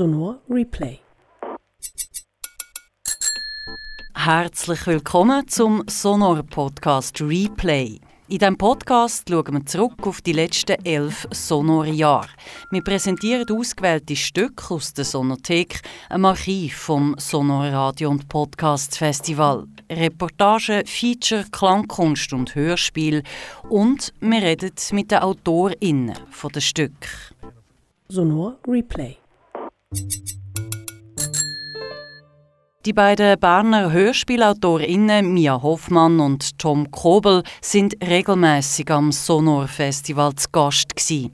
Sonor Replay. Herzlich willkommen zum Sonor Podcast Replay. In diesem Podcast schauen wir zurück auf die letzten elf Sonore Jahre. Wir präsentieren ausgewählte Stücke aus der Sonothek, einem Archiv vom Sonor Radio und Podcast Festival. Reportage, Feature, Klangkunst und Hörspiel. Und wir reden mit den AutorInnen der Stücke. Sonor Replay. Die beiden Berner HörspielautorInnen Mia Hoffmann und Tom Kobel sind regelmäßig am Sonor Festival zu Gast gewesen.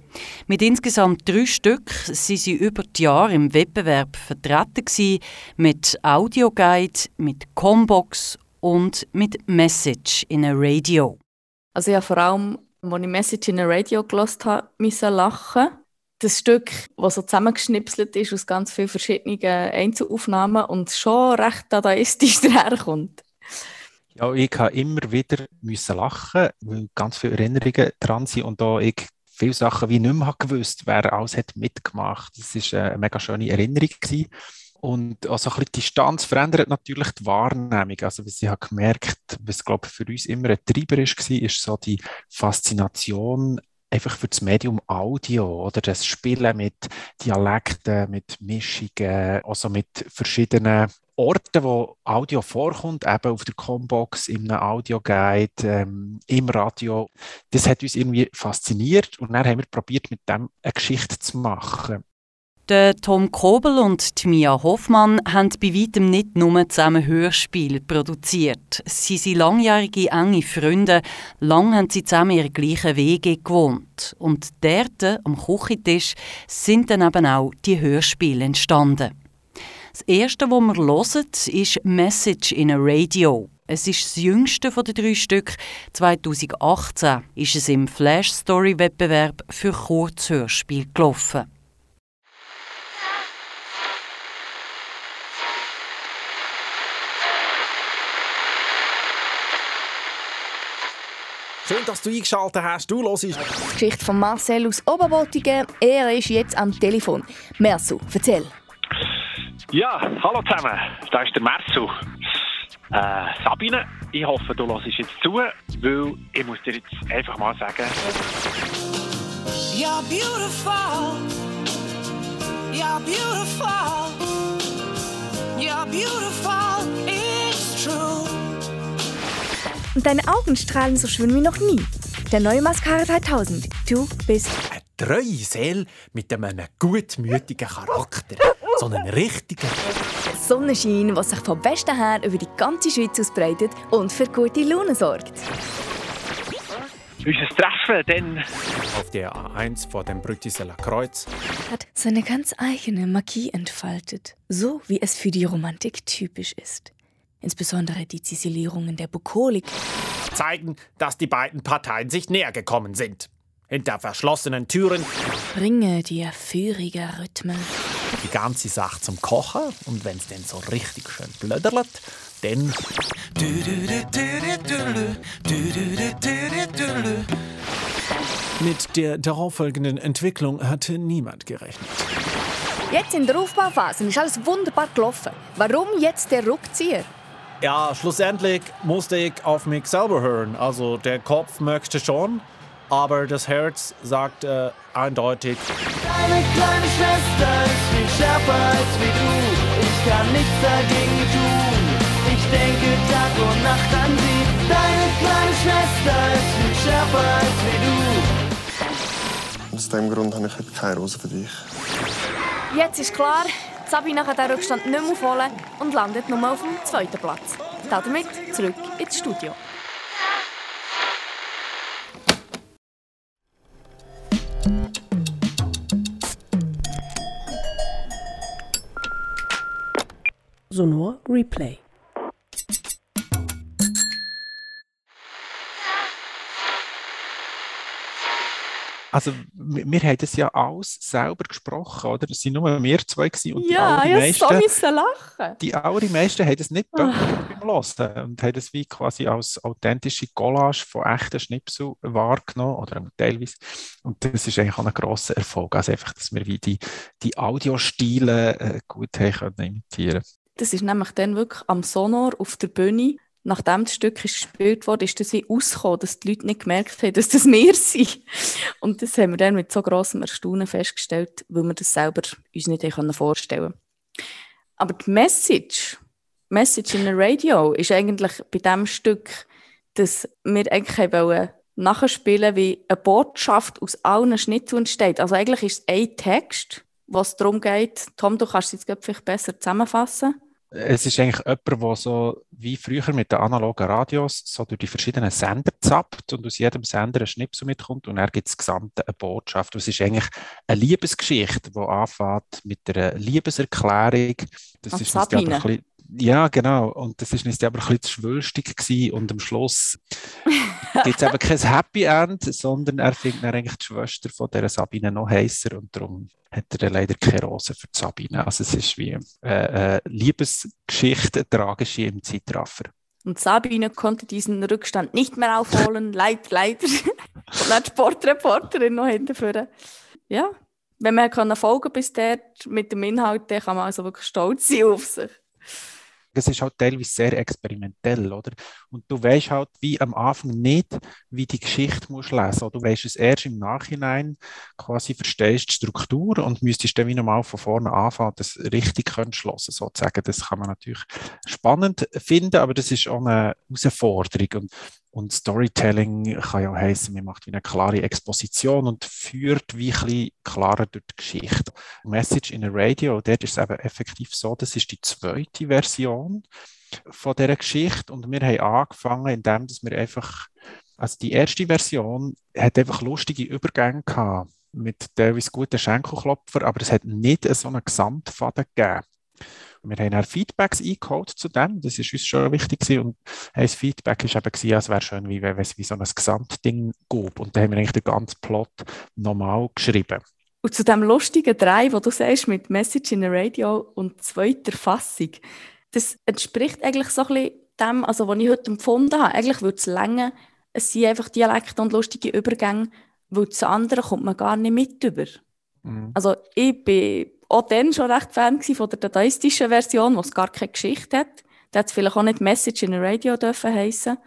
Mit insgesamt drei Stück sind sie über die Jahre im Wettbewerb vertreten gewesen, mit Audioguide, mit Combox und mit Message in a Radio. Also ja, vor allem, als ich Message in a Radio gelost habe, musste lachen das Stück, das so zusammengeschnipselt ist aus ganz vielen verschiedenen Einzelaufnahmen und schon recht dadaistisch daherkommt. Ja, ich habe immer wieder müssen lachen, weil ganz viele Erinnerungen dran sind und da ich viele Sachen wie nicht mehr gewusst, wer alles hat mitgemacht. Das war eine mega schöne Erinnerung gewesen. Und also ein bisschen die Distanz verändert natürlich die Wahrnehmung. Also, ich habe gemerkt, was glaube ich für uns immer ein Treiber ist, war, ist so die Faszination einfach für das Medium Audio oder das Spielen mit Dialekten, mit Mischungen, also mit verschiedenen Orten, wo Audio vorkommt, eben auf der Combox, einem Audioguide, ähm, im Radio. Das hat uns irgendwie fasziniert und dann haben wir probiert, mit dem eine Geschichte zu machen. Der Tom Kobel und die Mia Hoffmann haben bei weitem nicht nur zusammen Hörspiele produziert. Sie sind langjährige enge Freunde. Lang haben sie zusammen ihre gleichen Wege gewohnt. Und dort, am Küchentisch, sind dann eben auch die Hörspiele entstanden. Das erste, was wir hören, ist «Message in a Radio». Es ist das jüngste von den drei Stück. 2018 ist es im Flash Story Wettbewerb für Kurzhörspiel gelaufen. Schön, dass du eingeschaltet hast. Du hörst. Die Geschichte von Marcel aus Oberbottingen. Er ist jetzt am Telefon. Mersu, erzähl. Ja, hallo zusammen. Da ist der Mersu. Äh, Sabine, ich hoffe, du hörst jetzt zu, weil ich muss dir jetzt einfach mal sagen. You're beautiful. You're beautiful. You're beautiful. Und deine Augen strahlen so schön wie noch nie. Der neue Mascara 3000. Du bist eine treue Seele mit einem gutmütigen Charakter. So einen richtigen Sonnenschein, der sich vom Westen her über die ganze Schweiz ausbreitet und für gute Laune sorgt. Unser Treffen dann auf der A1 vor dem Brütiseler Kreuz hat seine ganz eigene Magie entfaltet, so wie es für die Romantik typisch ist insbesondere die Ziselierungen der Bukolik, zeigen, dass die beiden Parteien sich näher gekommen sind. Hinter verschlossenen Türen bringe dir führige Rhythmen. Die ganze Sache zum Kochen und wenn es dann so richtig schön blöderlet, dann mit der darauffolgenden Entwicklung hatte niemand gerechnet. Jetzt in der Aufbauphase ist alles wunderbar gelaufen. Warum jetzt der Rückzieher? Ja, schlussendlich musste ich auf mich selber hören. Also der Kopf möchte schon, aber das Herz sagt äh, eindeutig. Deine kleine Schwester ist viel schärfer als wie du. Ich kann nichts dagegen tun. Ich denke Tag und Nacht an sie. Deine kleine Schwester ist viel schärfer als wie du. Aus dem Grund habe ich heute keine Rose für dich. Jetzt ist klar, Sabina kann den Rückstand nicht mehr aufholen und landet nur auf dem zweiten Platz. Damit zurück ins Studio. Sonor Replay. Also, wir, haben das ja alles selber gesprochen, oder? Es waren nur wir zwei gewesen und ja, die allermeisten, so müssen lachen. Die allermeisten haben das nicht beim Hören und haben das wie quasi als authentische Collage von echten Schnipsel wahrgenommen oder teilweise. Und das ist eigentlich auch ein grosser Erfolg, also einfach, dass wir wie die, die Audiostile äh, gut haben können imitieren. Das ist nämlich dann wirklich am Sonor auf der Bühne nachdem das Stück gespielt wurde, ist das wie ausgekommen, dass die Leute nicht gemerkt haben, dass das wir sind. Und das haben wir dann mit so grossem Erstaunen festgestellt, weil wir das selber uns nicht vorstellen konnten. Aber die Message, Message in the Radio, ist eigentlich bei diesem Stück, dass wir eigentlich wollen nachspielen, wie eine Botschaft aus allen Schnitten entsteht. Also eigentlich ist es ein Text, was darum geht. Tom, du kannst es jetzt vielleicht besser zusammenfassen es ist eigentlich jemand, der so wie früher mit den analogen Radios so durch die verschiedenen Sender zappt und aus jedem Sender ein Schnipsel mitkommt und er gibt das Gesamte eine Botschaft. Das ist eigentlich eine Liebesgeschichte, die anfängt mit einer Liebeserklärung. Das und ist Sabine. ein bisschen ja, genau. Und das ist aber ein bisschen zu schwülstig gewesen. Und am Schluss gibt es eben kein Happy End, sondern er findet dann eigentlich die Schwester von dieser Sabine noch heißer und darum hat er dann leider keine Rose für die Sabine. Also es ist wie eine, eine Liebesgeschichte, eine tragische im Zeitraffer. Und Sabine konnte diesen Rückstand nicht mehr aufholen, leid, leider. und die Sportreporterin noch hinterführen. Ja, wenn man folgen bis dort mit dem Inhalt, dann kann man also wirklich stolz sein auf sich es ist halt teilweise sehr experimentell, oder? Und du weißt halt wie am Anfang nicht, wie die Geschichte musst lesen. Oder du weißt es erst im Nachhinein, quasi verstehst die Struktur und müsstest dann wie nochmal von vorne anfangen, das richtig schlossen sozusagen. Das kann man natürlich spannend finden, aber das ist auch eine Herausforderung. Und und Storytelling kann ja heißen, man macht wie eine klare Exposition und führt wie ein bisschen klarer durch die Geschichte. Message in a Radio, dort ist es eben effektiv so, das ist die zweite Version von dieser Geschichte und wir haben angefangen, indem dass wir einfach, also die erste Version hat einfach lustige Übergänge gehabt mit teilweise guten Schenkelklopfer, aber es hat nicht so einen Gesamtfaden gegeben. Wir haben auch Feedbacks eingeholt zu dem, das ist uns schon wichtig gewesen. und ein Feedback war eben, gewesen, es wäre schön, wie wenn es wie so ein Gesamtding gab und da haben wir eigentlich den ganzen Plot nochmal geschrieben. Und zu dem lustigen Drei, wo du sagst, mit Message in the Radio und zweiter Fassung, das entspricht eigentlich so ein bisschen dem, also was ich heute empfunden habe. Eigentlich würde es länger, es sind einfach Dialekte und lustige Übergänge, weil das andere kommt man gar nicht mit über. Mhm. Also ich bin auch dann schon recht Fan von der dadaistischen Version, wo es gar keine Geschichte hat. Da hat es vielleicht auch nicht Message in the Radio dürfen heissen.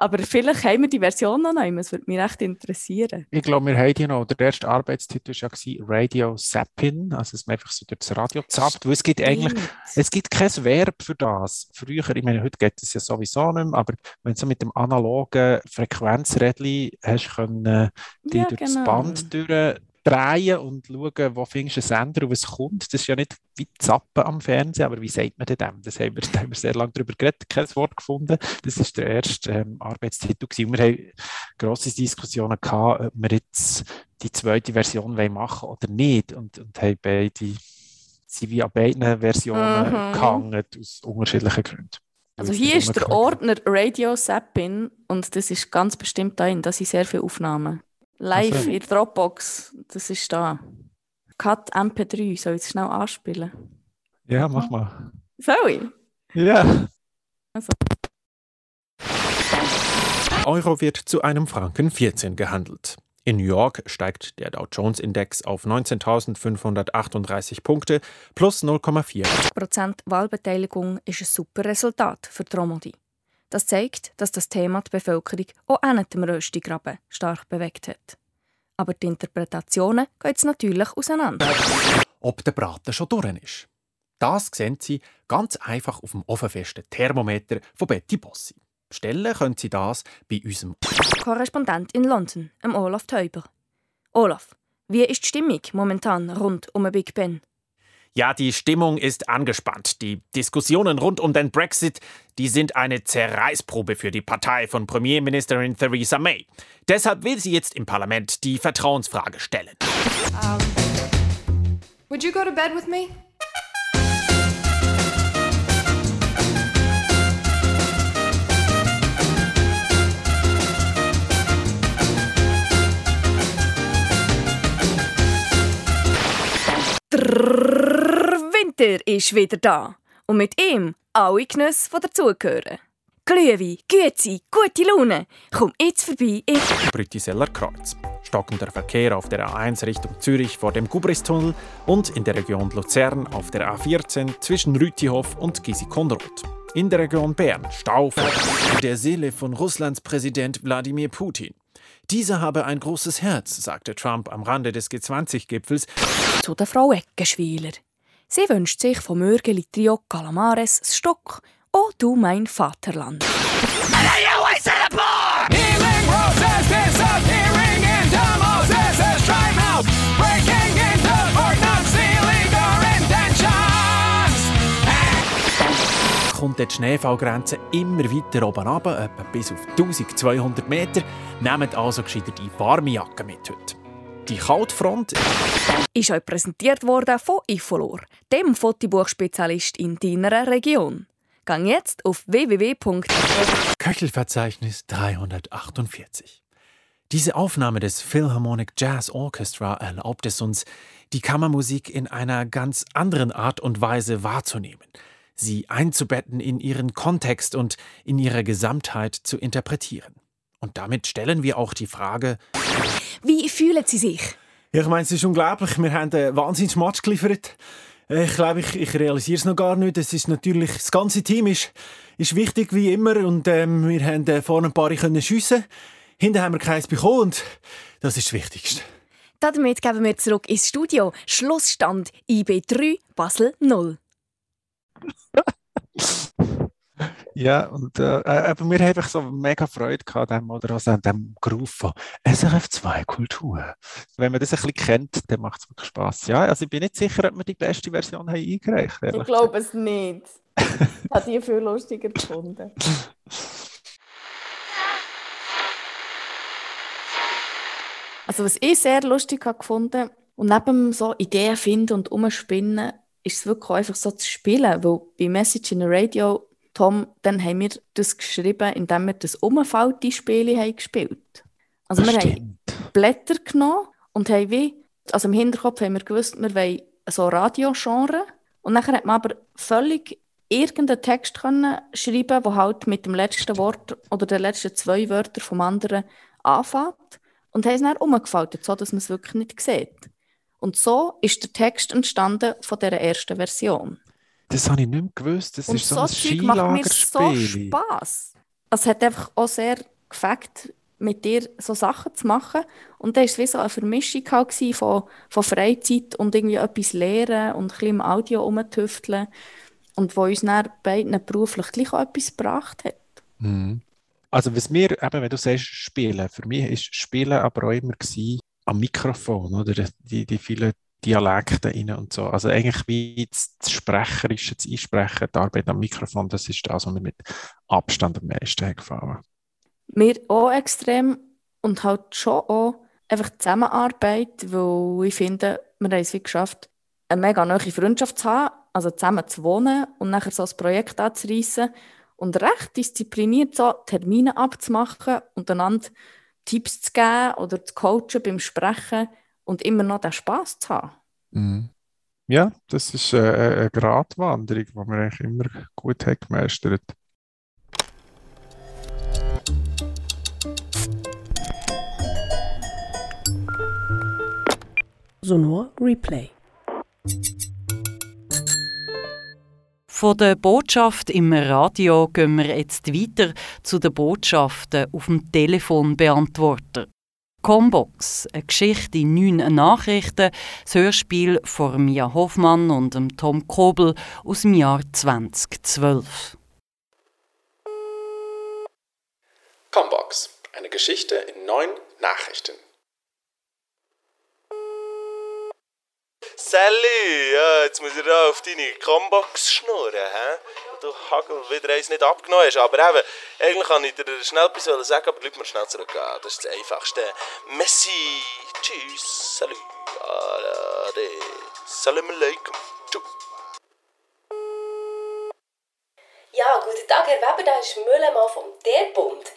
Aber vielleicht haben wir die Version noch nicht. Das würde mich recht interessieren. Ich glaube, wir haben die noch. Der erste Arbeitstitel war ja Radio Zappin, also dass man einfach so durch das Radio zappt. Weil es gibt eigentlich, es gibt kein Verb für das. Früher, ich meine, heute geht es ja sowieso nicht mehr, aber wenn du so mit dem analogen Frequenzrädchen hast können, die ja, durch genau. das Band durch drehen und schauen, wo findest du einen Sender und was kommt. Das ist ja nicht wie Zappen am Fernsehen, aber wie sagt man denn dem? Das haben wir, da haben wir sehr lange darüber geredet, kein Wort gefunden. Das ist der erste ähm, Arbeitstitel gewesen. Wir haben grosse Diskussionen gehabt, ob wir jetzt die zweite Version machen oder nicht und, und haben beide sind wie an beiden Versionen mhm. gehangen, aus unterschiedlichen Gründen. Also hier ist der Ordner Radio Zappin und das ist ganz bestimmt da da sind sehr viele Aufnahmen. Live also. in Dropbox, das ist da. Cut MP3, soll ich es schnell anspielen? Ja, mach mal. Soll ich? Ja. Also. Euro wird zu einem Franken 14 gehandelt. In New York steigt der Dow Jones Index auf 19.538 Punkte plus 0,4 Prozent Wahlbeteiligung ist ein super Resultat für Tromodi. Das zeigt, dass das Thema die Bevölkerung auch nicht dem Röstigraben stark bewegt hat. Aber die Interpretationen gehen jetzt natürlich auseinander. Ob der Braten schon durch ist. Das sehen Sie ganz einfach auf dem offenfesten Thermometer von Betty Bossi. Bestellen können Sie das bei unserem Korrespondent in London, Olaf Teuber. Olaf, wie ist die Stimmung momentan rund um Big Ben? Ja, die Stimmung ist angespannt. Die Diskussionen rund um den Brexit, die sind eine Zerreißprobe für die Partei von Premierministerin Theresa May. Deshalb will sie jetzt im Parlament die Vertrauensfrage stellen. Um, would you go to bed with me? Trrr. Peter ist wieder da und mit ihm alle Genüsse, die dazugehören. Glühwein, Güezi, gute Laune. Komm jetzt vorbei im Brütiseller Kreuz. Stockender Verkehr auf der A1 Richtung Zürich vor dem Gubristunnel und in der Region Luzern auf der A14 zwischen Rütihof und Gisikonroth. In der Region Bern Stau vor der Seele von Russlands Präsident Wladimir Putin. Dieser habe ein großes Herz, sagte Trump am Rande des G20-Gipfels. Zu der Frau Eckenschwiler. Sie wünscht sich vom Mürgeli Trio Calamares das Stock «Oh du mein Vaterland». kommt die Schneefallgrenze immer weiter oben runter, etwa bis auf 1200 Meter. Nehmt also gescheiter die warme Jacke mit heute. Die Kaltfront ist euch präsentiert worden von Ifolor, dem Fotobuchspezialist in deiner Region. Gang jetzt auf www. Köchelverzeichnis 348. Diese Aufnahme des Philharmonic Jazz Orchestra erlaubt es uns, die Kammermusik in einer ganz anderen Art und Weise wahrzunehmen – sie einzubetten in ihren Kontext und in ihrer Gesamtheit zu interpretieren. Und damit stellen wir auch die Frage: Wie fühlen Sie sich? Ich meine, es ist unglaublich. Wir haben einen wahnsinnigen Match geliefert. Ich glaube, ich, ich realisiere es noch gar nicht. Es ist natürlich, das ganze Team ist, ist wichtig wie immer und ähm, wir haben äh, vorne ein paar können schiessen. Hinten haben wir keins bekommen und das ist das Wichtigste. Damit geben wir zurück ins Studio. Schlussstand IB3 Basel 0. ja, und äh, aber wir haben einfach so mega Freude gehabt an dem, oder also an dem Groove von SRF2 Kultur. Wenn man das ein bisschen kennt, dann macht es wirklich Spass. Ja, also ich bin nicht sicher, ob wir die beste Version haben eingereicht haben. Ich glaube es nicht. Ich habe die viel lustiger gefunden. Also was ich sehr lustig habe gefunden und neben so Ideen finden und umspinnen, ist es wirklich einfach so zu spielen, weil bei Message in the Radio, Tom, dann haben wir das geschrieben, indem wir das Umfalte-Spiel haben gespielt. Also das wir stimmt. haben Blätter genommen und haben wie, also im Hinterkopf haben wir gewusst, wir wollen so Radiogenre und dann hat man aber völlig irgendeinen Text können schreiben, der halt mit dem letzten Wort oder den letzten zwei Wörtern vom anderen anfängt und haben es dann umgefaltet, so dass man es wirklich nicht sieht. Und so ist der Text entstanden von der ersten Version. Das habe ich nicht mehr gewusst. Das und ist so, so ein Zeug macht mir so Spass. Es hat einfach auch sehr gefällt, mit dir so Sachen zu machen. Und da war es wie so eine Vermischung halt von, von Freizeit und irgendwie etwas lernen und ein bisschen im Audio rumtüfteln. Und wo uns dann beiden beruflich gleich auch etwas gebracht hat. Mhm. Also was mir, eben, wenn du sagst, spielen, für mich ist Spielen aber auch immer gewesen, am Mikrofon, oder? Die, die vielen Dialekte rein und so. Also eigentlich wie das, Sprecherische, das Einsprechen, die Arbeit am Mikrofon, das ist das, was mir mit Abstand am meisten gefallen Mir auch extrem und halt schon auch einfach Zusammenarbeit, weil ich finde, wir haben es wie geschafft, eine mega neue Freundschaft zu haben, also zusammen zu wohnen und nachher so ein Projekt anzureissen und recht diszipliniert so Termine abzumachen und einander Tipps zu geben oder zu coachen beim Sprechen und immer noch den Spaß zu haben. Mhm. Ja, das ist eine, äh, eine Gratwanderung, die man eigentlich immer gut hat gemeistert. Sonor Replay. Von der Botschaft im Radio gehen wir jetzt weiter zu den Botschaften auf dem Telefon beantworten. Combox, eine Geschichte in neun Nachrichten, das Hörspiel von Mia Hoffmann und Tom Kobel aus dem Jahr 2012. Combox, eine Geschichte in neun Nachrichten. Sally, ja, jetzt muss ich da auf deine Combox schnurren, hä? Du Hagel wieder eins nicht abgenommen hast. Aber eben, eigentlich kann ich dir schnell etwas sagen, aber bleib mir schnell zurück. Das ist das Einfachste. Messi, tschüss, salut, ade, salam alaikum, tschüss. Ja, guten Tag, Herr Weber, da ist Müllemann vom Der-Bund.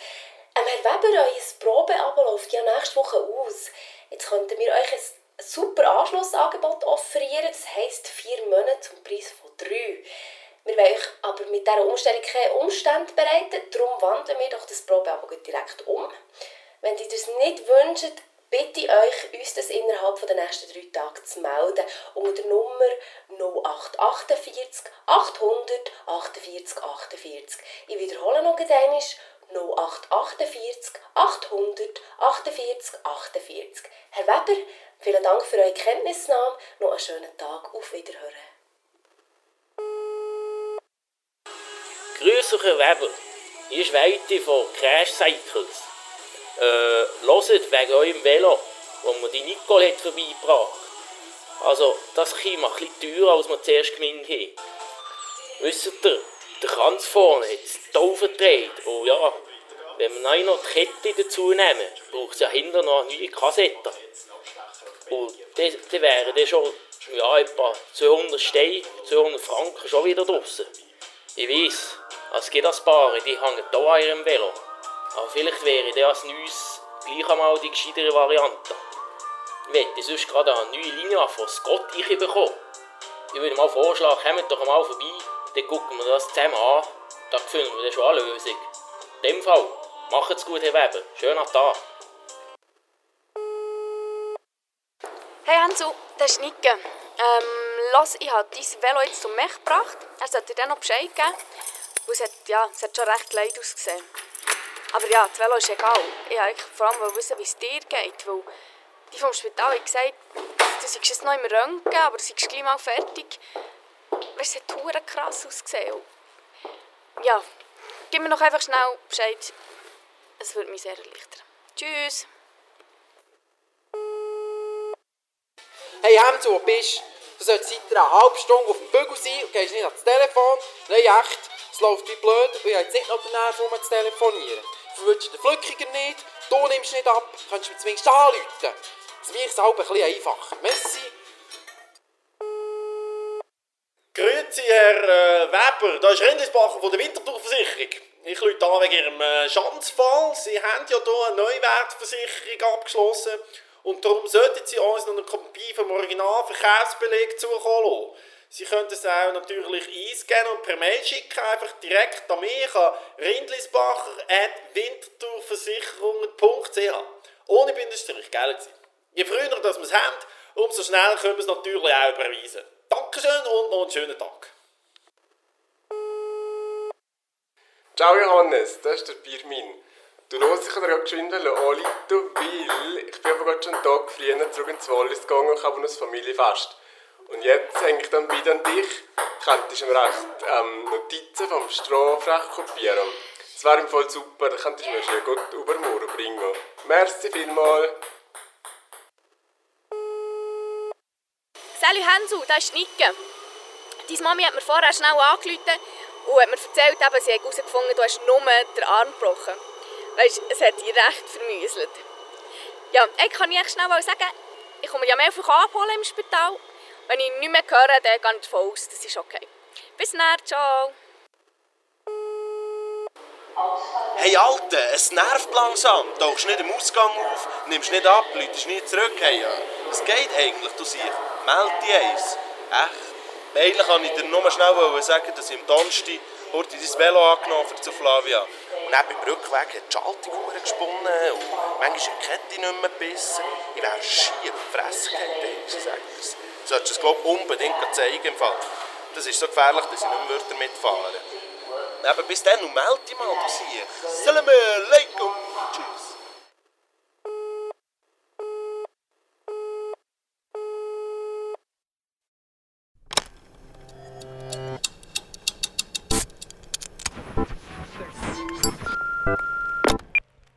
Ähm, Herr Weber, euer Probeabo läuft ja nächste Woche aus. Jetzt könnten wir euch ein super Anschlussangebot offerieren. Das heisst, vier Monate zum Preis von drei. Wir wollen euch aber mit dieser Umstellung keine Umstände bereiten. Darum wandeln wir doch das Probeangebot direkt um. Wenn ihr das nicht wünscht, bitte ich euch, uns das innerhalb der nächsten drei Tage zu melden unter der Nummer 0848 800 48 48. Ich wiederhole noch einmal 0848 800 48 48. Herr Weber, vielen Dank für eure Kenntnisnahme. Noch einen schönen Tag. Auf Wiederhören. Grüß euch, Weber. Hier ist Weite von Crash Cycles. Äh, hört wegen eurem Velo, wo mir die Nicole hat vorbeigebracht. Also, das Kind ein bisschen teurer, als wir zuerst gemeint haben. Wisst ihr, der Kranz vorne hat es Taufe gedreht. Oh ja, wenn wir noch die Kette dazu nehmen, braucht es ja hinter noch eine neue Kassette. Und dann wären dann schon ja, etwa 200 Steine, 200 Franken schon wieder draußen. Ich weiß, es gibt ein paar, die hängen hier an ihrem Velo. Aber vielleicht wäre das neues gleich einmal die gescheitere Variante. Ich möchte sonst gerade eine neue Linie von Scott bekommen. Ich würde mal vorschlagen, kommt doch mal vorbei, dann gucken wir das zusammen an. Da finden wir dann schon eine Lösung. In dem Fall, macht's gut, Herr Weber. Schönen Tag. Hey Enzo, das ist Nicke. Ähm, los, ich habe dein Velo jetzt zum Mech gebracht. Er sollte dir dann noch Bescheid geben. es hat, ja, es hat schon recht leid ausgesehen. Aber ja, das Velo ist egal. Ich wollte vor allem wissen, wie es dir geht. Weil die vom Spital haben gesagt, du seist jetzt noch im Röntgen, aber du seist gleich mal fertig. Es hat hure krass ausgesehen. Ja, gib mir noch einfach schnell Bescheid. Es würde mich sehr erleichtern. Tschüss. Hey Hemd, wo bist du? solltest seit einer halben Stunde auf dem Bügel sein und gehst nicht ans Telefon. Nein, echt, es läuft wie blöd und ich habe jetzt nicht noch den Nerv, um zu telefonieren. Verwünschst den Flückiger nicht, du nimmst nicht ab, kannst du mir zumindest anrufen. Das macht es auch ein bisschen einfacher. Messi. Grüezi, Herr äh, Weber. Da ist Rindlisbacher von der Winterthurversicherung. Ich rufe an wegen Ihrem äh, Schanzfall. Sie haben ja hier eine Neuwertversicherung abgeschlossen. Und darum sollten Sie uns noch eine Kopie vom Originalverkehrsbeleg zukommen lassen. Sie können es auch natürlich einscannen und per Mail schicken, einfach direkt an mich an rindlisbacher.winterthurversicherungen.ch Ohne Bindestrich, gell? Je früher dass wir es haben, umso schneller können wir es natürlich auch überweisen. Dankeschön und noch einen schönen Tag. Ciao Johannes, das ist der Birmin. Du hörst dich gerade geschwind anrufen, weil ich bin aber gerade schon einen Tag früher zurück ins Wallis gegangen und habe ein Familienfest. Und jetzt hänge ich dann wieder an dich. Könntest du mir auch ähm, Notizen vom Strafrecht kopieren? Das wäre im Fall super, dann könntest du mir schon gut übermorgen bringen. Merci vielmals. Salut Hansu, das ist Nicke. Deine Mami hat mir vorher schnell angerufen und hat mir erzählt, eben, sie hat herausgefunden, du hast nur den Arm gebrochen. Weißt, es hat dich recht vermüselt. Ja, ich kann ich schnell sagen, ich komme ja mehrfach abholen im Spital. Wenn ich nicht mehr höre, dann gehe ich davon aus, das ist okay. Bis dann, ciao. Hey Alte, es nervt langsam. Tauchst nicht im Ausgang auf, nimmst nicht ab, läutest nicht zurück. Hey, es geht eigentlich, du siehst. Meld dich eins. Echt? Eigentlich kann ich dir nur schnell sagen, dass ich am Donnerstag heute dein Velo angenommen zu Flavia. Und dann beim Rückweg hat die Schaltung gesponnen und manchmal ist die Kette nicht mehr gebissen. Ich wäre schier Fresse gefallen, ich sage das. Du solltest es, glaube ich, unbedingt zeigen im Fall. Das ist so gefährlich, dass ich nicht mehr damit fahren würde. Aber bis dann, melde dich mal, du siehst. Salam alaikum. Tschüss.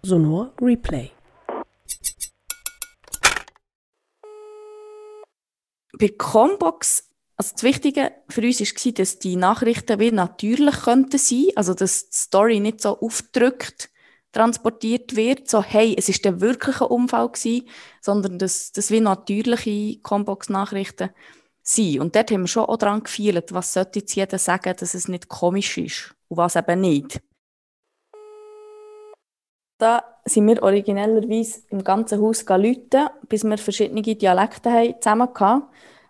Sonor Replay. Bei Combox, also das Wichtige für uns war, dass die Nachrichten wie natürlich könnten also dass die Story nicht so aufdrückt transportiert wird, so hey, es ist der wirkliche Unfall gewesen, sondern dass das wie natürliche Combox-Nachrichten sind. Und dort haben wir schon auch daran gefeilt, was sollte jetzt jeder sagen, dass es nicht komisch ist und was eben nicht. Da sind wir originellerweise im ganzen Haus läuten, bis wir verschiedene Dialekte haben zusammen hatten,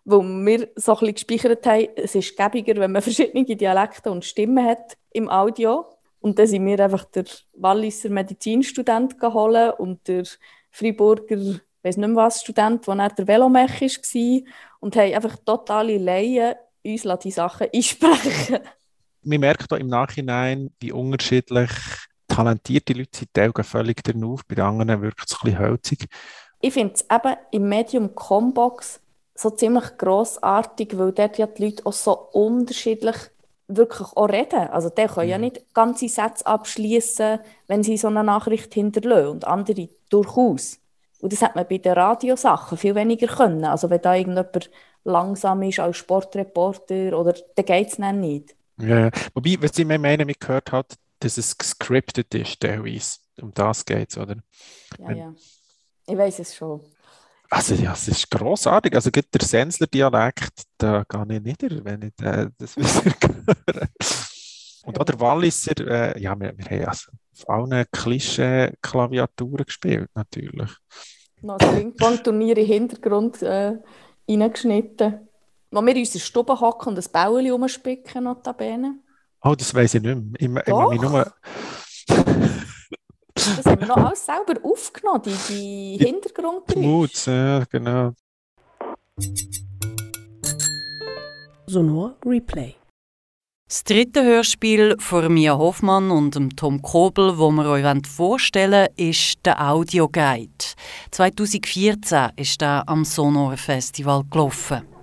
weil wir so ein bisschen gespeichert haben, es ist gäbiger, wenn man verschiedene Dialekte und Stimmen hat im Audio. Und dann sind wir einfach der Walliser Medizinstudent geholt und der Freiburger, ich weiß nicht mehr was, Student, der der Velomech war und haben einfach totale Laien uns die Sachen einsprechen. Man merkt auch im Nachhinein, wie unterschiedlich talentierte Leute sind. Die völlig auf, bei den anderen wirkt es ein bisschen hölzig. Ich finde es eben im Medium Combox so ziemlich grossartig, weil dort ja die Leute auch so unterschiedlich wirklich auch reden. Also der kann mhm. ja nicht ganze Sätze abschließen, wenn sie so eine Nachricht hinterlassen und andere durchaus. Und das hat man bei den Radiosachen viel weniger können. Also wenn da irgendjemand langsam ist als Sportreporter oder dann geht es dann nicht. Ja, wobei, was ich mir meine, gehört hat, dass es gescriptet ist, teilweise. Um das geht es, oder? Ja, Wenn, ja. Ich weiß es schon. Also ja, es ist grossartig. Also gibt der Sensler-Dialekt, da gehe ich nicht, wenn ich äh, das wieder höre. Und auch der Walliser, äh, ja, wir, wir haben also auf allen Klischee-Klaviaturen gespielt, natürlich. Noch das Ping-Pong-Turnier im Hintergrund äh, reingeschnitten. Wo wir in unserer Stube hocken und ein Bäuerchen rumspicken, notabene. Oh, das weiß ich nicht mehr. Ich, ich, ich nur... Das haben wir noch alles selber aufgenommen, die, die Hintergrundgeräusche. Moods, ja, genau. Sonor Replay. Das dritte Hörspiel von Mia Hoffmann und Tom Kobel, wo wir euch vorstellen wollen, ist der Audioguide. 2014 ist er am Sonor Festival gelaufen.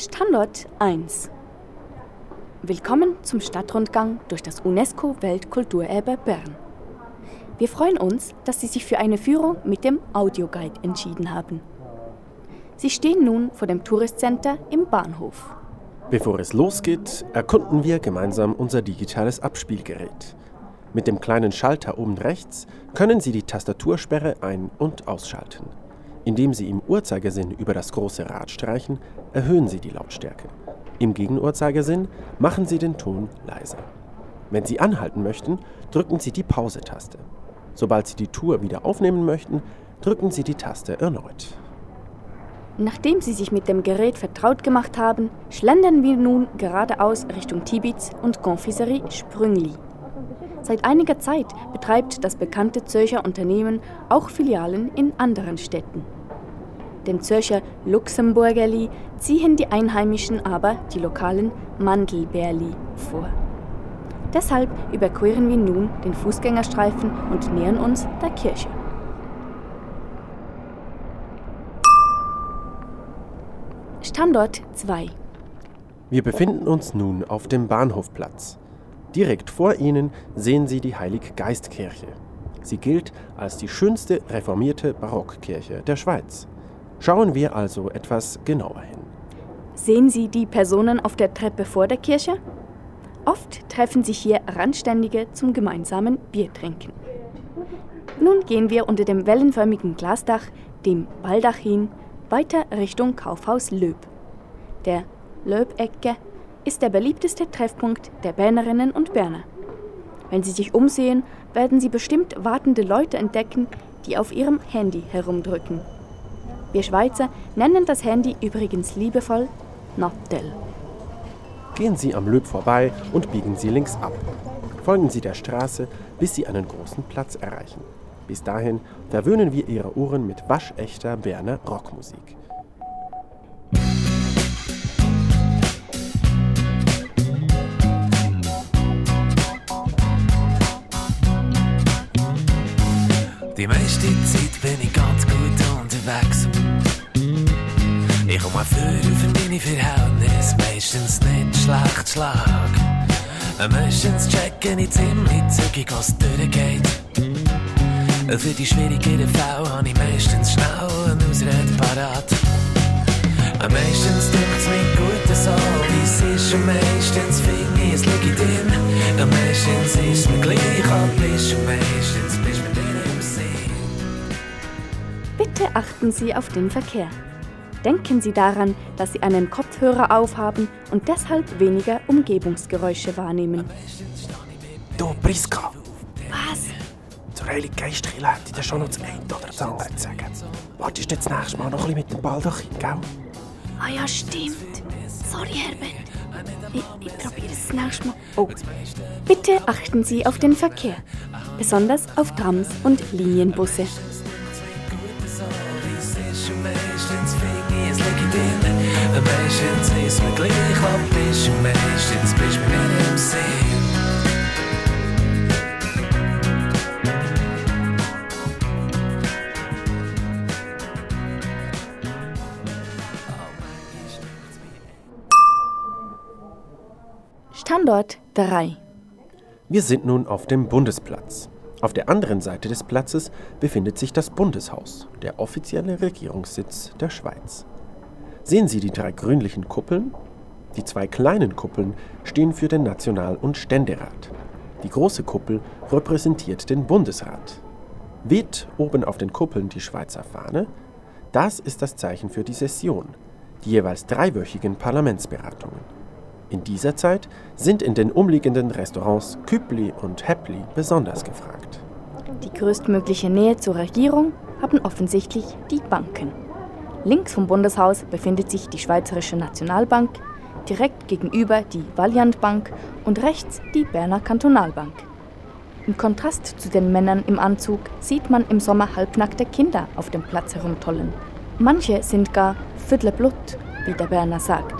Standort 1 Willkommen zum Stadtrundgang durch das UNESCO-Weltkulturerbe Bern. Wir freuen uns, dass Sie sich für eine Führung mit dem Audioguide entschieden haben. Sie stehen nun vor dem Touristcenter im Bahnhof. Bevor es losgeht, erkunden wir gemeinsam unser digitales Abspielgerät. Mit dem kleinen Schalter oben rechts können Sie die Tastatursperre ein- und ausschalten. Indem Sie im Uhrzeigersinn über das große Rad streichen, erhöhen Sie die Lautstärke. Im Gegenuhrzeigersinn machen Sie den Ton leiser. Wenn Sie anhalten möchten, drücken Sie die Pause-Taste. Sobald Sie die Tour wieder aufnehmen möchten, drücken Sie die Taste erneut. Nachdem Sie sich mit dem Gerät vertraut gemacht haben, schlendern wir nun geradeaus Richtung Tibitz und Confiserie Sprüngli. Seit einiger Zeit betreibt das bekannte Zürcher Unternehmen auch Filialen in anderen Städten den Zürcher Luxemburgerli, ziehen die Einheimischen aber die lokalen Mandelbärli vor. Deshalb überqueren wir nun den Fußgängerstreifen und nähern uns der Kirche. Standort 2 Wir befinden uns nun auf dem Bahnhofplatz. Direkt vor Ihnen sehen Sie die Heilig-Geist-Kirche. Sie gilt als die schönste reformierte Barockkirche der Schweiz. Schauen wir also etwas genauer hin. Sehen Sie die Personen auf der Treppe vor der Kirche? Oft treffen sich hier Randständige zum gemeinsamen Biertrinken. Nun gehen wir unter dem wellenförmigen Glasdach, dem Baldachin, weiter Richtung Kaufhaus Löb. Der Löbecke ist der beliebteste Treffpunkt der Bernerinnen und Berner. Wenn Sie sich umsehen, werden Sie bestimmt wartende Leute entdecken, die auf ihrem Handy herumdrücken. Wir Schweizer nennen das Handy übrigens liebevoll Nattel. Gehen Sie am Löb vorbei und biegen Sie links ab. Folgen Sie der Straße, bis Sie einen großen Platz erreichen. Bis dahin verwöhnen wir Ihre Ohren mit waschechter Berner Rockmusik. Die meiste Zeit Ich komme für meine Verhältnisse meistens nicht schlecht Schlag. Meistens checken ich ziemlich zügig, was durchgeht. Für die schwierigeren Fälle habe ich meistens schnell einen Ausrede parat. Meistens tut es mir gut so, wie es ist. Und meistens finde ich es legitim. Und meistens ist mir gleich, ob bist. Und meistens bist du mir Bitte achten Sie auf den Verkehr. Denken Sie daran, dass Sie einen Kopfhörer aufhaben und deshalb weniger Umgebungsgeräusche wahrnehmen. Du, Priska, Was? zur Heiligen Geistkirche hätte ich dir schon noch das eine oder das andere zu sagen. Wartest du das nächste Mal noch ein bisschen mit dem Baldachin, gell? Ah ja, stimmt. Sorry, Herbert. Ich, ich probiere es das nächste Mal. Oh. Bitte achten Sie auf den Verkehr. Besonders auf Trams und Linienbusse. Meistens ist mir gleich, ob bist und meistens bist du mir im Sinn. Standort 3. Wir sind nun auf dem Bundesplatz. Auf der anderen Seite des Platzes befindet sich das Bundeshaus, der offizielle Regierungssitz der Schweiz. Sehen Sie die drei grünlichen Kuppeln? Die zwei kleinen Kuppeln stehen für den National- und Ständerat. Die große Kuppel repräsentiert den Bundesrat. Weht oben auf den Kuppeln die Schweizer Fahne? Das ist das Zeichen für die Session, die jeweils dreiwöchigen Parlamentsberatungen. In dieser Zeit sind in den umliegenden Restaurants Kübli und Häppli besonders gefragt. Die größtmögliche Nähe zur Regierung haben offensichtlich die Banken. Links vom Bundeshaus befindet sich die Schweizerische Nationalbank, direkt gegenüber die Valiant Bank und rechts die Berner Kantonalbank. Im Kontrast zu den Männern im Anzug sieht man im Sommer halbnackte Kinder auf dem Platz herumtollen. Manche sind gar Blut, wie der Berner sagt.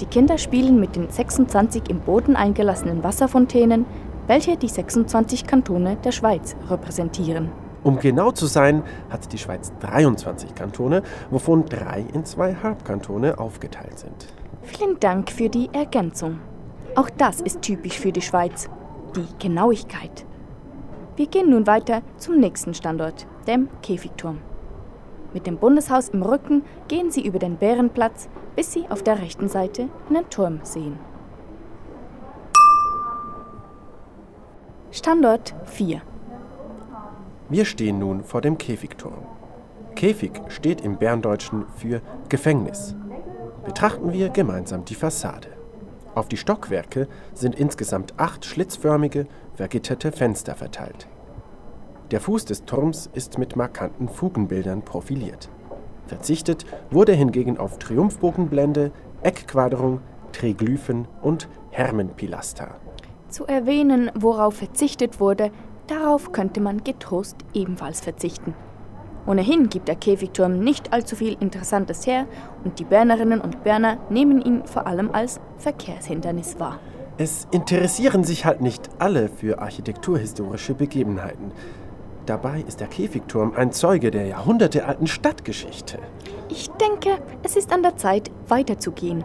Die Kinder spielen mit den 26 im Boden eingelassenen Wasserfontänen, welche die 26 Kantone der Schweiz repräsentieren. Um genau zu sein, hat die Schweiz 23 Kantone, wovon drei in zwei Halbkantone aufgeteilt sind. Vielen Dank für die Ergänzung. Auch das ist typisch für die Schweiz, die Genauigkeit. Wir gehen nun weiter zum nächsten Standort, dem Käfigturm. Mit dem Bundeshaus im Rücken gehen Sie über den Bärenplatz, bis Sie auf der rechten Seite einen Turm sehen. Standort 4. Wir stehen nun vor dem Käfigturm. Käfig steht im Berndeutschen für Gefängnis. Betrachten wir gemeinsam die Fassade. Auf die Stockwerke sind insgesamt acht schlitzförmige, vergitterte Fenster verteilt. Der Fuß des Turms ist mit markanten Fugenbildern profiliert. Verzichtet wurde hingegen auf Triumphbogenblende, Eckquaderung, Triglyphen und Hermenpilaster. Zu erwähnen, worauf verzichtet wurde, darauf könnte man getrost ebenfalls verzichten. Ohnehin gibt der Käfigturm nicht allzu viel Interessantes her und die Bernerinnen und Berner nehmen ihn vor allem als Verkehrshindernis wahr. Es interessieren sich halt nicht alle für architekturhistorische Begebenheiten. Dabei ist der Käfigturm ein Zeuge der jahrhundertealten Stadtgeschichte. Ich denke, es ist an der Zeit, weiterzugehen.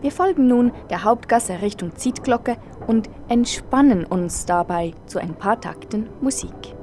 Wir folgen nun der Hauptgasse Richtung Zietglocke und entspannen uns dabei zu ein paar Takten Musik.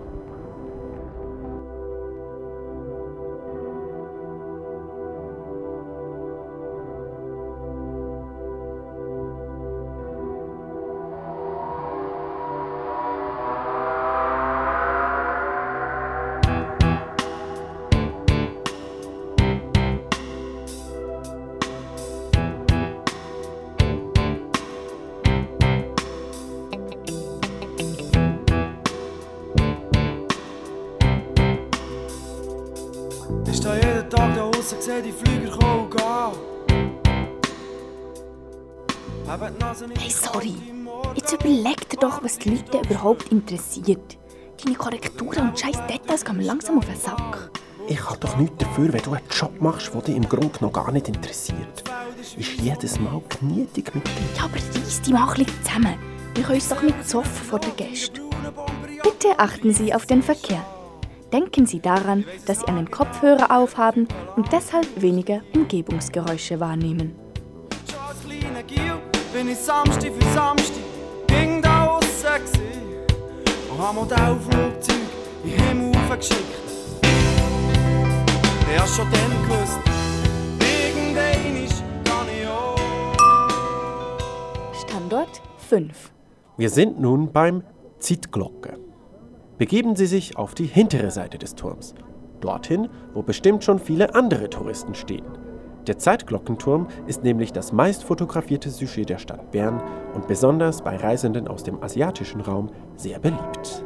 Was die Leute überhaupt interessiert. Deine Korrekturen und scheiß Details gehen mir langsam auf den Sack. Ich habe doch nichts dafür, wenn du einen Job machst, der dich im Grunde noch gar nicht interessiert. Ist jedes Mal knietig mit dir. Ja, aber reiss die mal ein zusammen. Wir können uns doch nicht zoffen vor den Gästen. Bitte achten Sie auf den Verkehr. Denken Sie daran, dass Sie einen Kopfhörer aufhaben und deshalb weniger Umgebungsgeräusche wahrnehmen. bin ich Samstag für Samstag da aussen gsi und hab Modellflugzeug in den Himmel hochgeschickt. Ich hab schon dann gewusst, irgendwann kann ich auch. Standort 5. Wir sind nun beim Zietglocke. Begeben Sie sich auf die hintere Seite des Turms. Dorthin, wo bestimmt schon viele andere Touristen stehen. Der Zeitglockenturm ist nämlich das meist fotografierte Sujet der Stadt Bern und besonders bei Reisenden aus dem asiatischen Raum sehr beliebt.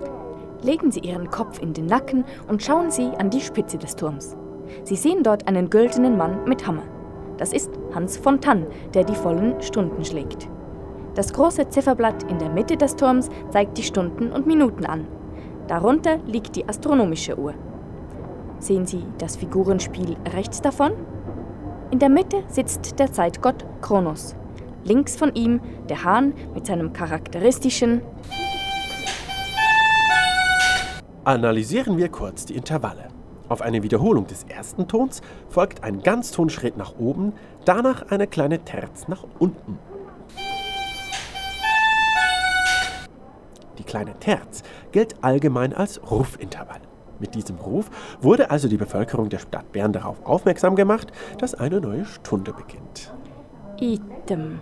Legen Sie Ihren Kopf in den Nacken und schauen Sie an die Spitze des Turms. Sie sehen dort einen güldenen Mann mit Hammer. Das ist Hans von Tann, der die vollen Stunden schlägt. Das große Zifferblatt in der Mitte des Turms zeigt die Stunden und Minuten an. Darunter liegt die astronomische Uhr. Sehen Sie das Figurenspiel rechts davon? In der Mitte sitzt der Zeitgott Kronos. Links von ihm der Hahn mit seinem charakteristischen Analysieren wir kurz die Intervalle. Auf eine Wiederholung des ersten Tons folgt ein Ganztonschritt nach oben, danach eine kleine Terz nach unten. Die kleine Terz gilt allgemein als Rufintervall. Mit diesem Ruf wurde also die Bevölkerung der Stadt Bern darauf aufmerksam gemacht, dass eine neue Stunde beginnt. Item.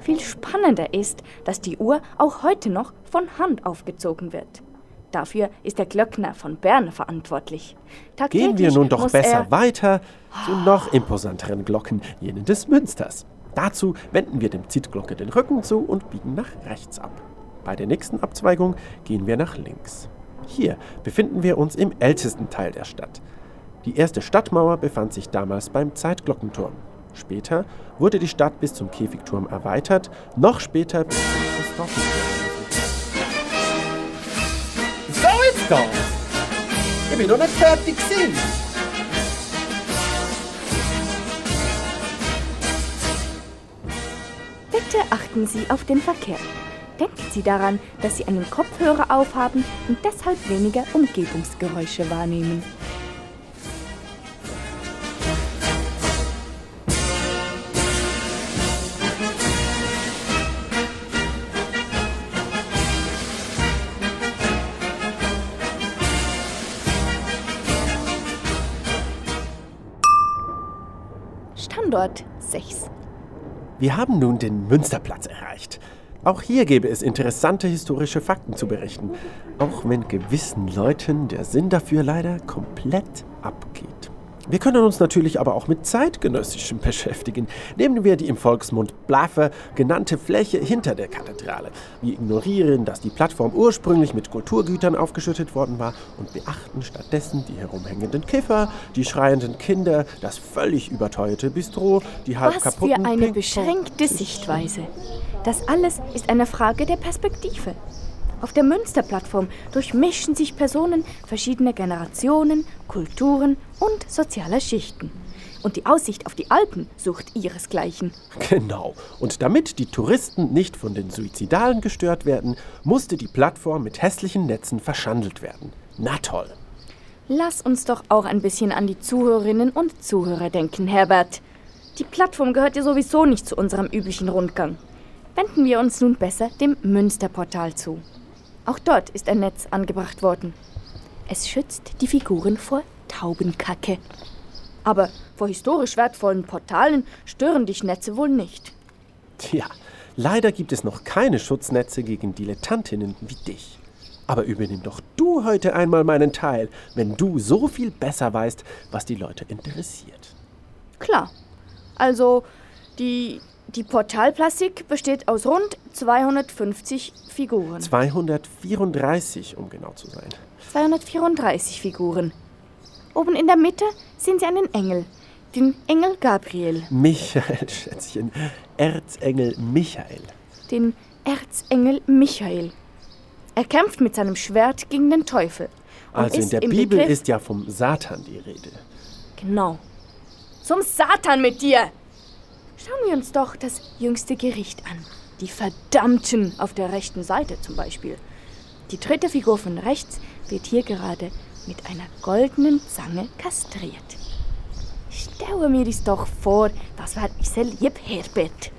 Viel spannender ist, dass die Uhr auch heute noch von Hand aufgezogen wird. Dafür ist der Glöckner von Bern verantwortlich. Gehen wir nun doch besser weiter zu noch imposanteren Glocken, jenen des Münsters. Dazu wenden wir dem Zitglocke den Rücken zu und biegen nach rechts ab. Bei der nächsten Abzweigung gehen wir nach links. Hier befinden wir uns im ältesten Teil der Stadt. Die erste Stadtmauer befand sich damals beim Zeitglockenturm. Später wurde die Stadt bis zum Käfigturm erweitert, noch später bis zum Christophorturm. So jetzt geht's! Ich bin noch nicht fertig gewesen. Bitte achten Sie auf den Verkehr. Denken Sie daran, dass Sie einen Kopfhörer aufhaben und deshalb weniger Umgebungsgeräusche wahrnehmen. Standort 6. Wir haben nun den Münsterplatz erreicht. Auch hier gäbe es interessante historische Fakten zu berichten, auch wenn gewissen Leuten der Sinn dafür leider komplett abgeht. Wir können uns natürlich aber auch mit zeitgenössischem beschäftigen. Nehmen wir die im Volksmund Blaffe genannte Fläche hinter der Kathedrale. Wir ignorieren, dass die Plattform ursprünglich mit Kulturgütern aufgeschüttet worden war und beachten stattdessen die herumhängenden Kiffer, die schreienden Kinder, das völlig überteuerte Bistro, die halb Was kaputten für eine Ping- beschränkte Sichtweise. Das alles ist eine Frage der Perspektive. Auf der Münsterplattform durchmischen sich Personen verschiedener Generationen, Kulturen und sozialer Schichten. Und die Aussicht auf die Alpen sucht ihresgleichen. Genau. Und damit die Touristen nicht von den Suizidalen gestört werden, musste die Plattform mit hässlichen Netzen verschandelt werden. Na toll. Lass uns doch auch ein bisschen an die Zuhörerinnen und Zuhörer denken, Herbert. Die Plattform gehört ja sowieso nicht zu unserem üblichen Rundgang. Wenden wir uns nun besser dem Münsterportal zu. Auch dort ist ein Netz angebracht worden. Es schützt die Figuren vor Taubenkacke. Aber vor historisch wertvollen Portalen stören dich Netze wohl nicht. Tja, leider gibt es noch keine Schutznetze gegen Dilettantinnen wie dich. Aber übernimm doch du heute einmal meinen Teil, wenn du so viel besser weißt, was die Leute interessiert. Klar. Also, die, die Portalplastik besteht aus rund 250 Figuren. 234, um genau zu sein. 234 Figuren. Oben in der Mitte sehen Sie einen Engel, den Engel Gabriel, Michael, Schätzchen. Erzengel Michael. den Erzengel Michael. Er kämpft mit seinem Schwert gegen den Teufel. Also in der Bibel Begriff- ist ja vom Satan die Rede. Genau. Zum Satan mit dir! Schauen wir uns doch das jüngste Gericht an. Die Verdammten auf der rechten Seite zum Beispiel. Die dritte Figur von rechts wird hier gerade mit einer goldenen Zange kastriert. Stelle mir das doch vor, das wäre unser lieb Herbert.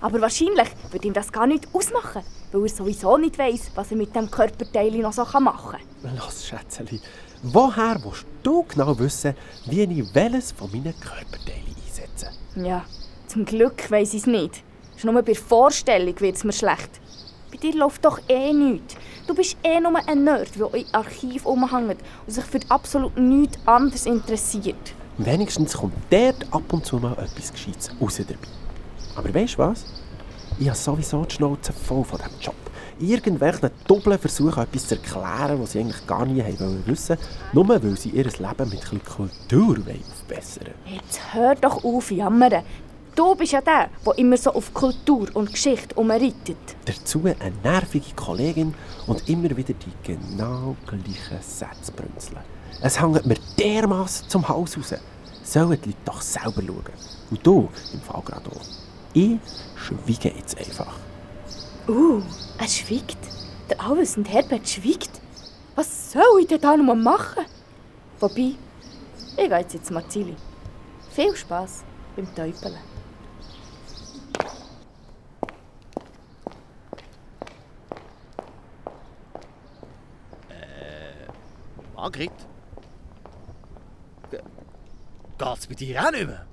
Aber wahrscheinlich wird ihm das gar nicht ausmachen, weil er sowieso nicht weiß, was er mit dem Körperteil noch so machen kann. Los, Schätzeli, woher willst du genau wissen, wie ich welches von meinen Körperteilen einsetze? Ja, zum Glück weiß ich es nicht. Schon nur bei der Vorstellung wird es mir schlecht. Bei dir läuft doch eh nichts. Du bist eh nur ein Nerd, der im Archiv umhängt und sich für absolut nichts anderes interessiert. Wenigstens kommt dort ab und zu mal etwas Gescheites raus dabei. Aber weißt du was? Ich habe sowieso die Schnauze voll von diesem Job. Irgendwelche Doppeln versuchen etwas zu erklären, was sie eigentlich gar nie haben wissen wollen, nur weil sie ihr Leben mit ein bisschen Kultur aufbessern Jetzt hör doch auf, jammern. Du bist ja der, der immer so auf Kultur und Geschichte umreitet. Dazu eine nervige Kollegin und immer wieder die genau gleichen Sätze brünzeln. Es hängt mir dermaßen zum Haus raus. Sollen die Leute doch selber schauen. Und du, im Fall gerade auch. Ich schweige jetzt einfach. Uh, er schwiegt. Der allwissende Herbert schwiegt. Was soll ich denn da noch machen? Wobei, ich gehe jetzt ins Marzili. Viel Spass beim Täupeln. Margrit? Ge geht's bei dir auch nicht mehr?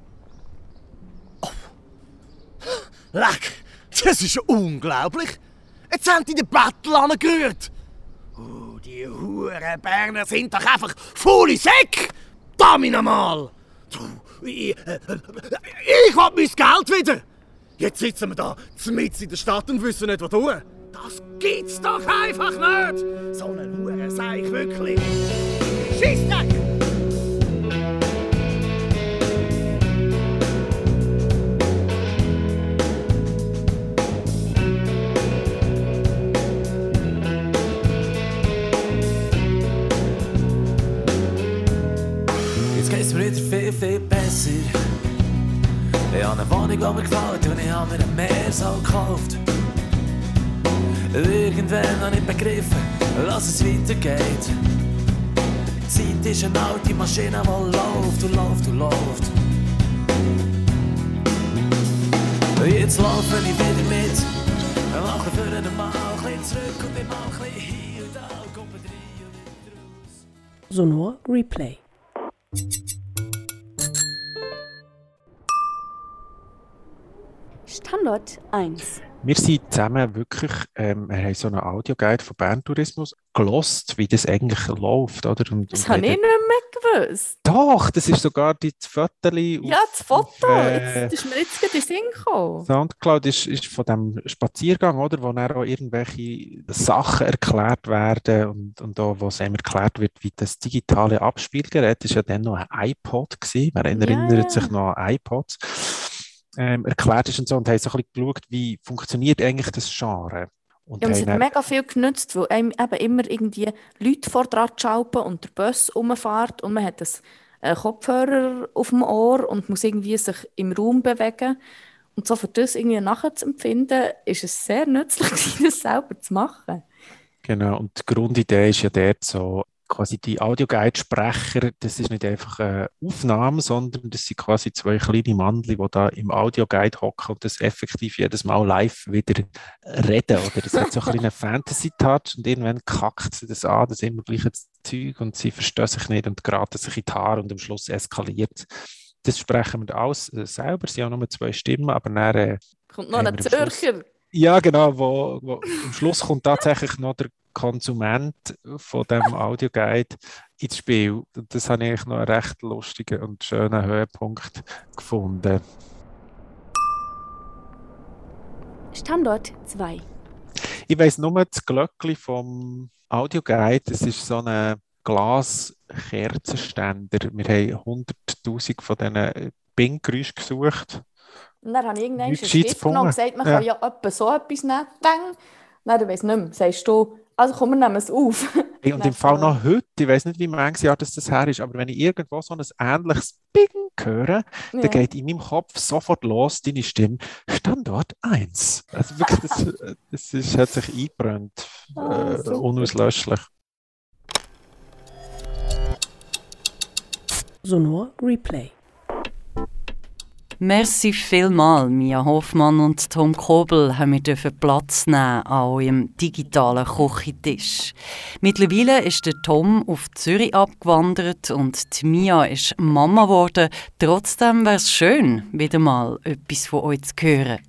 Oh. Leck, das ist unglaublich. Jetzt haben die den Battle angerührt. Oh, die Huren Berner sind doch einfach faule Säcke. Damit nochmal. Ich, äh, ich will mein Geld wieder. Jetzt sitzen wir da mitten in der Stadt und wissen nicht, was tun. Das gibt's doch einfach nicht. So einen Huren sei ich wirklich. Scheissdreck! Jetzt geht's mir wieder viel, viel besser. Ich habe eine Wohnung, die mir gefällt und ich habe mir ein Meersal gekauft. Irgendwann habe ich begriffen, dass es weitergeht. Die Zeit ist eine alte Maschine, die läuft und läuft und läuft. Jetzt laufe ich wieder mit. Mache für einen Mal ein zurück und mal ein hier und da und komme rein und wieder raus. Sonor Replay. Standort 1. Wir sind zusammen wirklich, ähm, wir haben so einen Audioguide von Bern Tourismus gelost, wie das eigentlich läuft, oder? Und, Das habe ich nicht mehr gewusst. Doch, das ist sogar die Fotos Ja, das Foto. äh, Jetzt ist mir jetzt gerade in Sinn gekommen. Soundcloud ist, ist von dem Spaziergang, oder, wo dann auch irgendwelche Sachen erklärt werden und, und da, wo es einem erklärt wird, wie das digitale Abspielgerät ist ja dann noch ein iPod gewesen. Wer erinnert sich noch an iPods? Ähm, erklärt ist und so und haben so ein bisschen geschaut, wie funktioniert eigentlich das Genre. Und Ja, und es hat dann- mega viel genützt, weil einem eben immer irgendwie Leute vor dran schalpen und der Bus rumfährt und man hat das äh, Kopfhörer auf dem Ohr und muss irgendwie sich im Raum bewegen. Und so für das irgendwie nachzuempfinden, ist es sehr nützlich, das selber zu machen. Genau, und die Grundidee ist ja dort so, quasi die Audioguide-Sprecher, das ist nicht einfach eine Aufnahme, sondern das sind quasi zwei kleine Mandli, die da im Audioguide hocken und das effektiv jedes Mal live wieder reden. Oder das hat so ein einen Fantasy-Touch und irgendwann kackt sie das an, das immer gleiche Zeug und sie verstehen sich nicht und geraten sich in die Haare und am Schluss eskaliert. Das sprechen wir alles äh, selber, sie haben nur zwei Stimmen, aber dann äh, Kommt noch ein Zürcher. ja, genau. Wo, wo, am Schluss kommt tatsächlich noch der Konsument von dem Audioguide ins Spiel. Das habe ich noch einen recht lustigen und schönen Höhepunkt gefunden. Standort 2. Ich weiss nur das Glöckli vom Audioguide. Das ist so ein Glaskerzenständer. Wir haben 100.000 von diesen Bing-Geräuschen gesucht. Und dann habe ich irgendwann einen Stift genommen und gesagt, man kann ja etwa so etwas nehmen. Bang! Nein, du weißt nicht mehr. Sagst du, also komm, wir nehmen es auf. Hey, und im Fall noch heute, ich weiß nicht, wie manches Jahr das, das her ist, aber wenn ich irgendwo so ein ähnliches Bing höre, Ja. dann geht in meinem Kopf sofort los deine Stimme Standort 1. Also wirklich, das, das ist, hat sich eingebrannt, Ah, äh, unauslöschlich. Sonor Replay. Merci vielmal, Mia Hoffmann und Tom Kobel haben wir Platz nehmen an eurem digitalen Küchentisch. Mittlerweile ist der Tom auf Zürich abgewandert und die Mia ist Mama geworden. Trotzdem wäre es schön, wieder mal etwas von euch zu hören.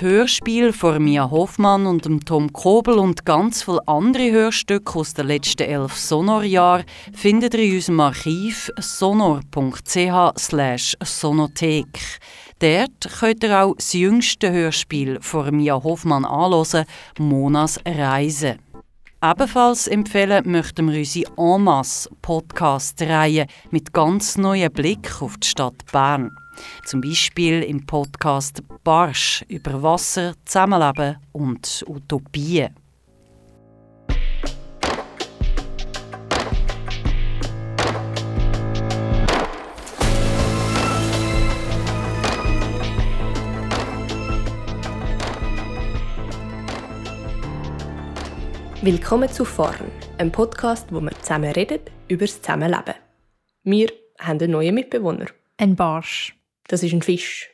Die Hörspiele von Mia Hoffmann und dem Tom Kobel und ganz viele andere Hörstücke aus den letzten elf Sonorjahren findet ihr in unserem Archiv sonor.ch/sonothek. Dort könnt ihr auch das jüngste Hörspiel von Mia Hoffmann anhören, Monas Reise. Ebenfalls empfehlen möchten wir unsere En masse Podcast-Reihe mit ganz neuen Blick auf die Stadt Bern. Zum Beispiel im Podcast Barsch über Wasser, Zusammenleben und Utopien. Willkommen zu Fahren, einem Podcast, wo wir zusammen reden über das Zusammenleben. Wir haben einen neuen Mitbewohner. Ein Barsch. Das ist ein Fisch.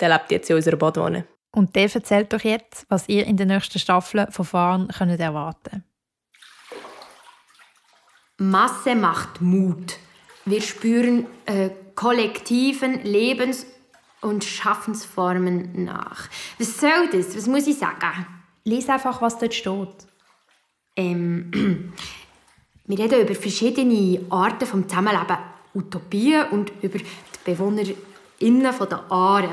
Der lebt jetzt in unserer Badwanne. Und der erzählt euch jetzt, was ihr in der nächsten Staffel von Fahren könnt erwarten Masse macht Mut. Wir spüren äh, kollektiven Lebens- und Schaffensformen nach. Was soll das? Was muss ich sagen? Lies einfach, was dort steht. Ähm, wir reden über verschiedene Arten vom Zusammenleben, Utopien und über die BewohnerInnen von der Aare.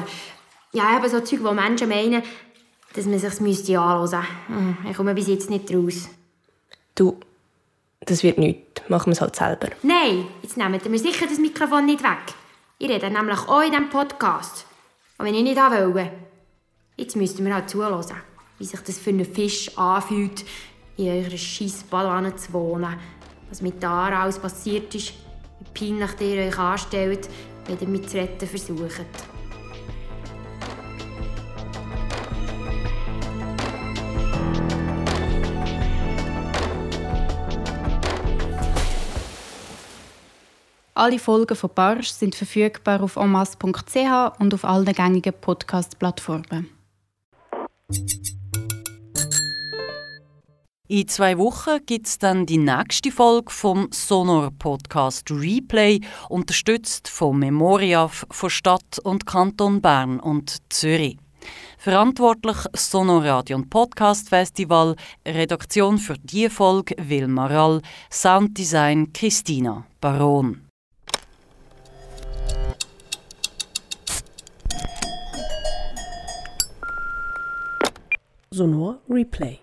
Ja, eben so Zeug, wo Menschen meinen, dass man sich müsste anhören müsste. Ich komme bis jetzt nicht raus. Du, das wird nichts. Machen wir es halt selber. Nein, jetzt nehmt ihr mir sicher das Mikrofon nicht weg. Ich rede nämlich auch in diesem Podcast. Und wenn ich nicht will, jetzt müsst ihr mir halt zuhören, wie sich das für einen Fisch anfühlt, in eurer scheiß Badwanne zu wohnen. Was mit Aare alles passiert ist, wie peinlich ihr euch anstellt, wenn ihr mich zu retten versucht. Alle Folgen von Barsch sind verfügbar auf omas.ch und auf allen gängigen Podcast-Plattformen. In zwei Wochen gibt es dann die nächste Folge vom Sonor Podcast Replay, unterstützt vom Memoriaf von Stadt und Kanton Bern und Zürich. Verantwortlich Sonor Radio und Podcast Festival, Redaktion für die Folge Wilma Rall, Sounddesign Christina Baron. Sonor Replay.